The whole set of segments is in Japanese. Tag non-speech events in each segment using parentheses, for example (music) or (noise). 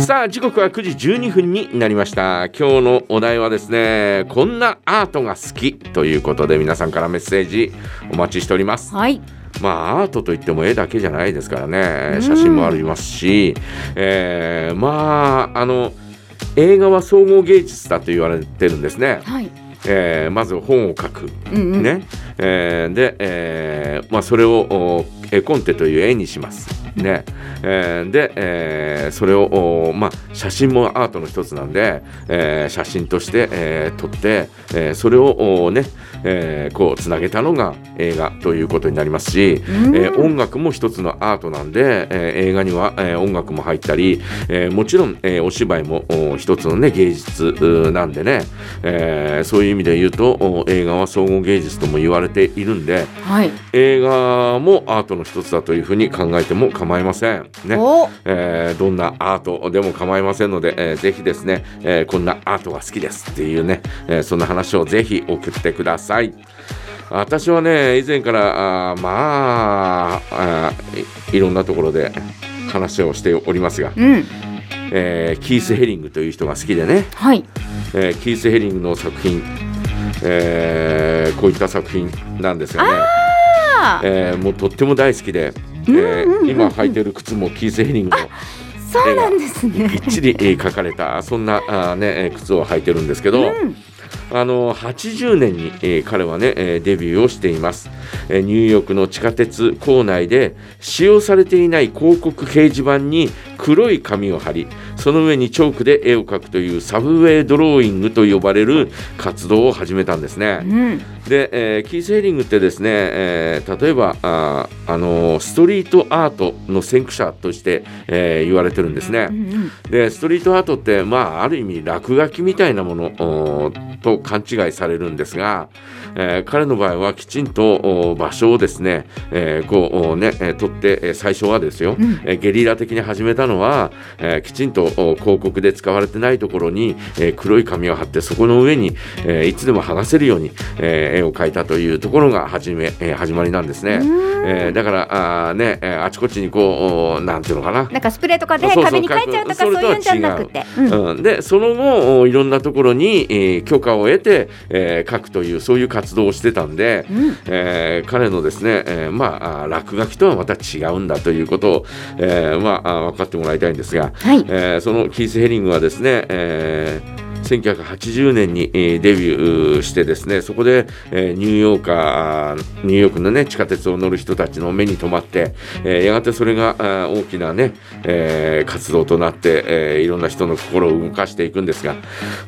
さあ時刻は9時12分になりました今日のお題はですねこんなアートが好きということで皆さんからメッセージお待ちしておりますはい。まあアートといっても絵だけじゃないですからね写真もありますし、えーまああの映画は総合芸術だと言われてるんですね、はい。えーまず本を書く、うんうん。ねえーで、えーまあ、それをお絵コンテという絵にします。ねえーで、えーそれを、おまあ、写真もアートの一つなんで、えー写真として、えー撮って、えーそれをおね、えーこうつなげたのが映画ということになりますし、うんえー音楽も一つのアートなんで、えー映画には、えー音楽も入ったり、えーもちろん、えーお芝居もお一つの、ね、芸術なんでね、えーそういう意味で言うとお映画は総合芸術とも言われているんではい。映画もアートの一つだというふうに考えても構いません。ねお。えーどんなアートでも構いませんので、えーぜひですね、えーこんなアートが好きですっていうね、えーそんな話をぜひ送ってください。私はね、以前から、あーまあい、いろんなところで話をしておりますが、うん。えーキース・ヘリングという人が好きでね、はい。えーキース・ヘリングの作品、えーこういった作品なんですがね、えーもうとっても大好きで、えー今履いてる靴もキース・ヘリングのそうなんですね。きっちりえー描かれたそんなあー、ね、えー靴を履いてるんですけど、うん。あの80年に、えー彼はね、えーデビューをしています、えーニューヨークの地下鉄構内で使用されていない広告掲示板に黒い紙を貼りその上にチョークで絵を描くというサブウェイドローイングと呼ばれる活動を始めたんですね。うん。で、えーキース・ヘリングってですね、えー例えばあー、あのーストリートアートの先駆者として、えー言われてるんですね。でストリートアートって、まあ、ある意味落書きみたいなものと勘違いされるんですが、えー彼の場合はきちんとお場所をですね、えーこうおね、えー取って、えー最初はですよ、うんえーゲリラ的に始めたのは、えーきちんとお広告で使われてないところに、えー黒い紙を貼ってそこの上に、えーいつでも剥がせるように、えー絵を描いたというところが始め、えー始まりなんですね。えーだからあーね、えーあちこちにこうおなんていうのかななんかスプレーとかで壁に書いちゃうとかそれとはいそううんじゃなくて。うん。うん、でその後おいろんなところに、えー許可を得て、えー書くというそういう活動をしてたんで、うん。えー彼のですね、えーまあ落書きとはまた違うんだということを、えーまあ分かってもらいたいんですが、はい。えーそのキース・ヘリングはですね、えー1980年に、デビューしてですねそこで、ニューヨーカーニューヨークの、ね、地下鉄を乗る人たちの目に留まって、えやがてそれが大きな、ねえ活動となって、えいろんな人の心を動かしていくんですが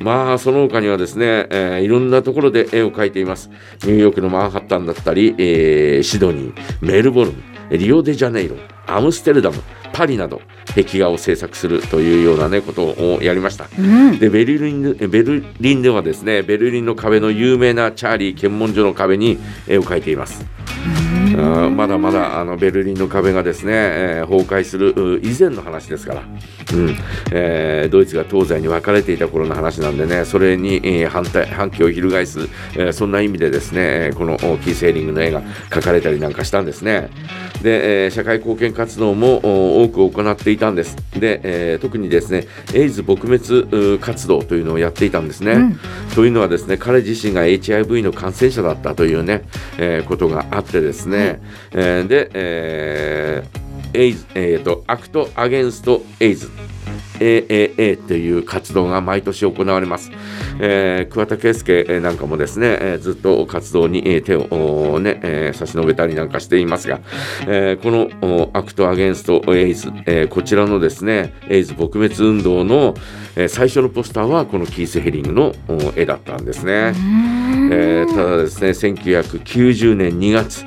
まあその他にはですね、えいろんなところで絵を描いています。ニューヨークのマンハッタンだったり、えシドニーメルボルンリオデジャネイロアムステルダムパリなど壁画を制作するというような、ね、ことをやりました。うん。でベルリンでベルリンではですねベルリンの壁の有名なチャーリー検問所の壁に絵を描いています。うんまだまだあのベルリンの壁がですね、えー崩壊するう以前の話ですから、うん。えードイツが東西に分かれていた頃の話なんでねそれに、えー反対反旗を翻す、えーそんな意味でですねえーこのおキーセーリングの絵が描かれたりなんかしたんですね。で、えー社会貢献活動もお多く行っていたんです。で、えー特にですねエイズ撲滅う活動というのをやっていたんですね、うん。というのはですね彼自身が HIV の感染者だったというね、えーことがあってですね、えーで、えーエイズえーとアクト・アゲンスト・エイズ AAA という活動が毎年行われます。えー桑田佳祐なんかもですね、えーずっと活動にえー手をね、えー差し伸べたりなんかしていますが、えーこのおアクト・アゲンスト・エイズ、えーこちらのですね、エイズ撲滅運動の、えー最初のポスターはこのキース・ヘリングのお絵だったんですね。えーただですね、1990年2月、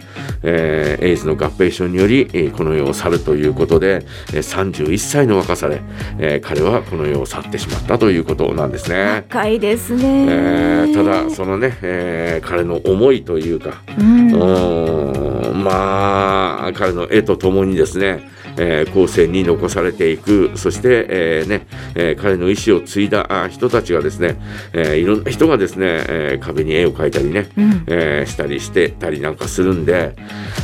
えーエイズの合併症により、えーこの世を去るということで、えー31歳の若さで、えー彼はこの世を去ってしまったということなんですね。若いですね。えーただそのね、えー彼の思いというか、うん。まあ彼の絵とともにですね、えー後世に残されていく。そして、えーねえー彼の意思を継いだあ人たちがですね、えーいろんな人がですね、えー壁に絵を描いたりね、うん。えーしたりしてたりなんかするんで、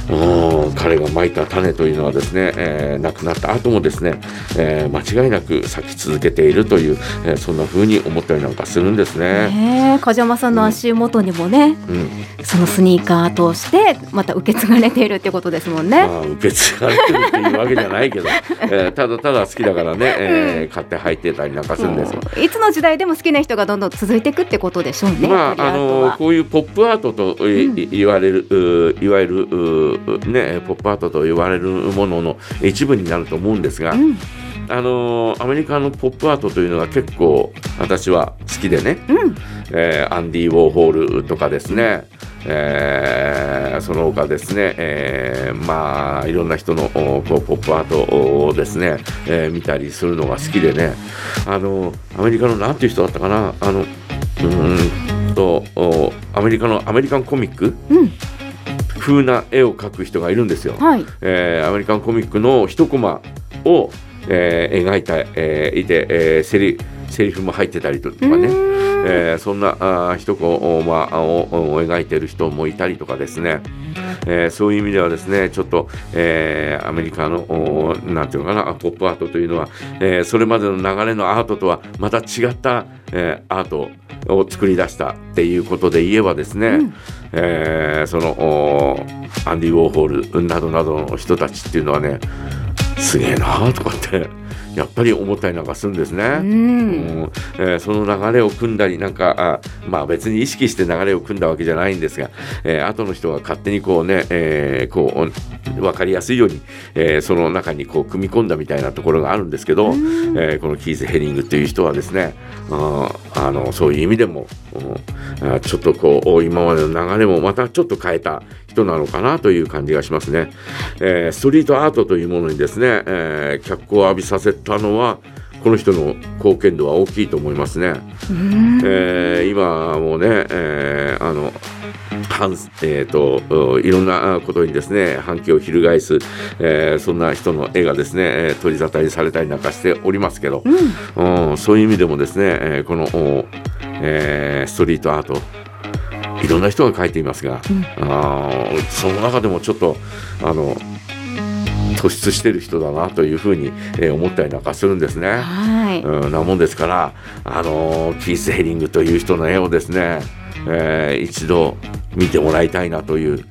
うん彼がまいた種というのはですね、えー亡くなった後もですね、えー間違いなく咲き続けているという、えーそんな風に思ったりなんかするんですね。ねえ梶山さんの足元にもね、うん。そのスニーカーとしてまた受け継がれているってことですもんね。まあ、受け継がれてるっていうわけじゃないけど、えーただただ好きだからね、えー買って履いてたりなんかするんですよ。いつの時代でも好きな人がどんどん続いていくってことでしょうね。まあ、あのこういうポップアートと言われる、ういわゆるうねポップアートと言われるものの一部になると思うんですが、うん。あのアメリカのポップアートというのは結構私は好きでね、うん。えーアンディ・ウォーホールとかですね、えーその他ですね、えーまあいろんな人のおこうポップアートをですね、えー見たりするのが好きでねあのアメリカのなんていう人だったかなあのうーんとおアメリカのアメリカンコミックうん風な絵を描く人がいるんですよ。はい。えーアメリカンコミックの一コマを、えー描いた、えーいて、えーセリセリフも入ってたりとかね、えーそんなあー一コマをを描いてる人もいたりとかですね、えーそういう意味ではですねちょっと、えーアメリカのおなんていうのかなポップアートというのは、えーそれまでの流れのアートとはまた違った、えーアートを作り出したっていうことで言えばですね、うん。えーそのおアンディ・ウォーホールなどなどの人たちっていうのはねすげえなとかってやっぱり思ったりなんかするんですね。ううんんえーその流れを組んだりなんかあまあ別に意識して流れを組んだわけじゃないんですが、えー後の人が勝手にこうね、えーこう分かりやすいように、えーその中にこう組み込んだみたいなところがあるんですけど、うんえーこのキーズ・ヘリングという人はですねあーあのそういう意味でも、うんあーちょっとこう今までの流れもまたちょっと変えた人なのかなという感じがしますね。えーストリートアートというものにですね、えー脚光を浴びさせたのはこの人の貢献度は大きいと思いますね。うん。えー今もね、えーあの反えー、とういろんなあことにですね反響を翻す、えーそんな人の絵がですね、えー取り沙汰にされたりなんかしておりますけど、うん。うん、そういう意味でもですね、えーこの、おえーストリートアートいろんな人が描いていますが、うん。あーその中でもちょっとあの突出してる人だなというふうに、えー思ったりなんかするんですね。はい。うん、なもんですから、あのーキース・ヘリングという人の絵をですね、えー一度見てもらいたいなという、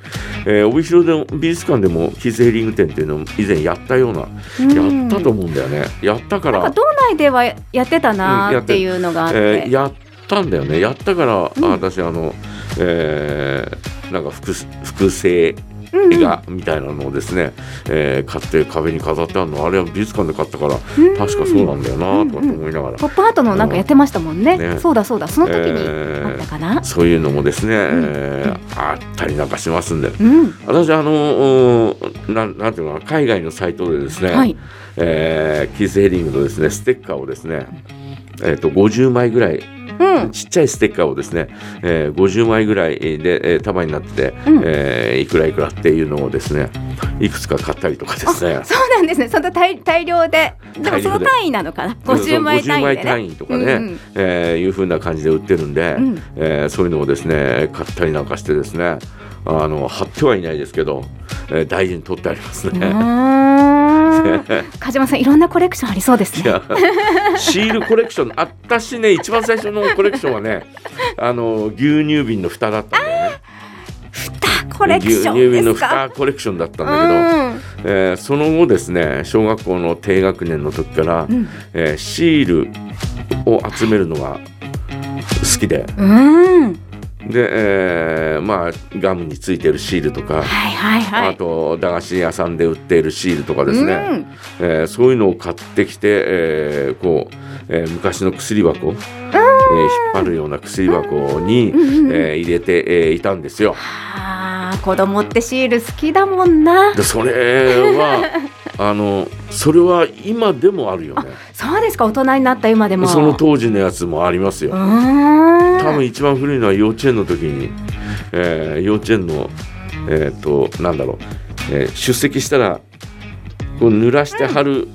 えー帯広でも美術館でもキース・ヘリング展っていうのを以前やったような、うんやったと思うんだよねやったか、なんから道内ではやってたなってていうのがあって。えーやったんだよねやったから、うん私あの、えーなんか複複製うんうん絵画みたいなのをですね、えー買って壁に飾ってあるの。あれは美術館で買ったからうん。確かそうなんだよなと思いながら、ポップアートのなんかやってましたもんね。ね。そうだそうだ、その時にえーあったかな。そういうのもですね、ん。えーあったりなんかしますんで。うん。私あのうんなんなんていうのかな海外のサイトでですね、はい。えーキース・ヘリングのですねステッカーをですねえー、と50枚ぐらいうん。ちっちゃいステッカーをですね、えー50枚ぐらいで、えー束になってて、うんえーいくらいくらっていうのをですねいくつか買ったりとかですねそうなんですね。その大大量で、でもその単位なのかな？五十枚単位で50枚単ね。位とかね、うんうんえーいう風な感じで売ってるんで、うんえーそういうのをですね買ったりなんかしてですねあの貼ってはいないですけど、えー大事に取ってありますうね。(laughs) 梶山さん、いろんなコレクションありそうですね。シールコレクション私ね一番最初のコレクションはねあの牛乳瓶の蓋だったんだよねコレクショ牛乳瓶の。蓋コレクションだったんうだけど、ん。えーその後ですね小学校の低学年の時から、うんえーシールを集めるのが好きでうん。で、えーまあガムについてるシールとか、はいはいはい。あと駄菓子屋さんで売っているシールとかですね、うんえーそういうのを買ってきて、えーこう、えー昔の薬箱、えー引っ張るような薬箱に、うえー入れて、えーいたんですよ。ああ、子供ってシール好きだもんな。でそれは (laughs) あのそれは今でもあるよね。そうですか、大人になった今でも。その当時のやつもありますよ。多分一番古いのは幼稚園の時に、えー幼稚園のえっ、となんだろう、えー出席したらこう濡らして貼る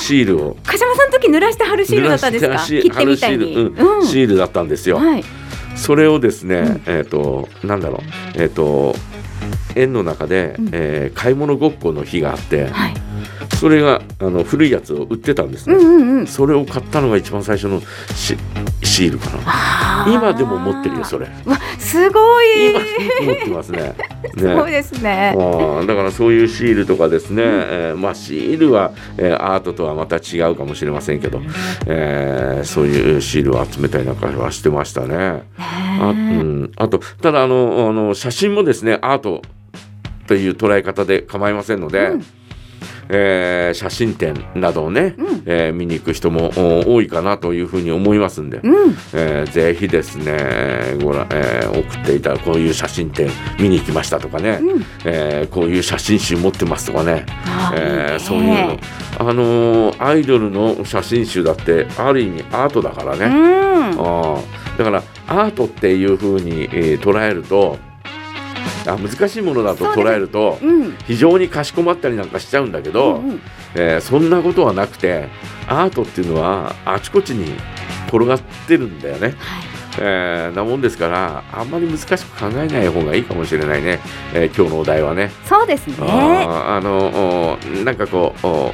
シールを、鹿島さんの時濡らして貼るシールだったんですか？切ってみたいに。シール、うんシールだったんですよ。はい。それをですね、うんえっ、となんだろうえっ、と園の中で、うんえー買い物ごっこの日があってはい。それがあの古いやつを売ってたんですね、うんうんうん。それを買ったのが一番最初のシシールかな。今でも持ってるよそれ。わすごい。今持ってます (laughs) ね。すごいですね。あーだからそういうシールとかですね、えーまあ、シールは、えーアートとはまた違うかもしれませんけど、えーそういうシールを集めたりなんかはしてましたね。あ,、うねん、あとただあのあの写真もですねアートという捉え方で構いませんので、うんえー写真展などをね、うんえー見に行く人もお多いかなというふうに思いますんで、うん。えーぜひですねご覧、えー送っていたこういう写真展見に行きましたとかね、うん。えーこういう写真集持ってますとかね、えそういうのあのーアイドルの写真集だってある意味アートだからね、うん。あーだからアートっていうふうに、えー捉えるとあ難しいものだと捉えるとうん。非常にかしこまったりなんかしちゃうんだけど、うんうんえーそんなことはなくてアートっていうのはあちこちに転がってるんだよね。はい。えーなもんですからあんまり難しく考えない方がいいかもしれないね、えー今日のお題はね。そうですね。あのおなんかこうお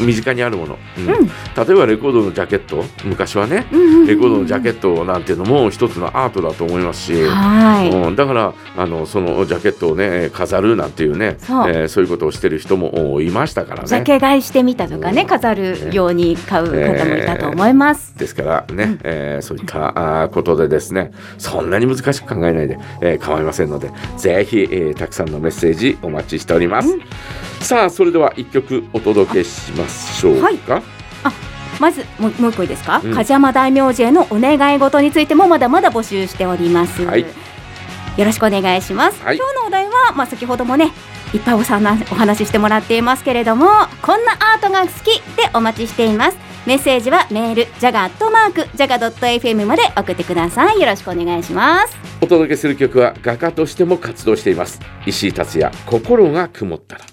身近にあるもの、うん。うん。例えばレコードのジャケット。昔はねうんレコードのジャケッットなんていうのも一つのアートだと思いますし、はい。うん。だからあのそのジャケットをね飾るなんていうねそう。えーそういうことをしてる人もおいましたからね。ジャケ買いしてみたとかね、うん。飾るように買う方もいたと思います。ですからね、うん。えーそういったあーことでですね。そんなに難しく考えないで、えー構いませんのでぜひ、えーたくさんのメッセージお待ちしております、うんさあそれでは一曲お届けしましょうか、はい。まずもうもう一個いいですか、うん。梶山大名字へのお願い事についてもまだまだ募集しております、はい。よろしくお願いします、はい。今日のお題は、まあ、先ほどもねいっぱいおさなお話ししてもらっていますけれどもこんなアートが好きでお待ちしています。メッセージはメールジャガットマークジャガ .fm まで送ってください。よろしくお願いします。お届けする曲は画家としても活動しています。石井達也心が曇ったら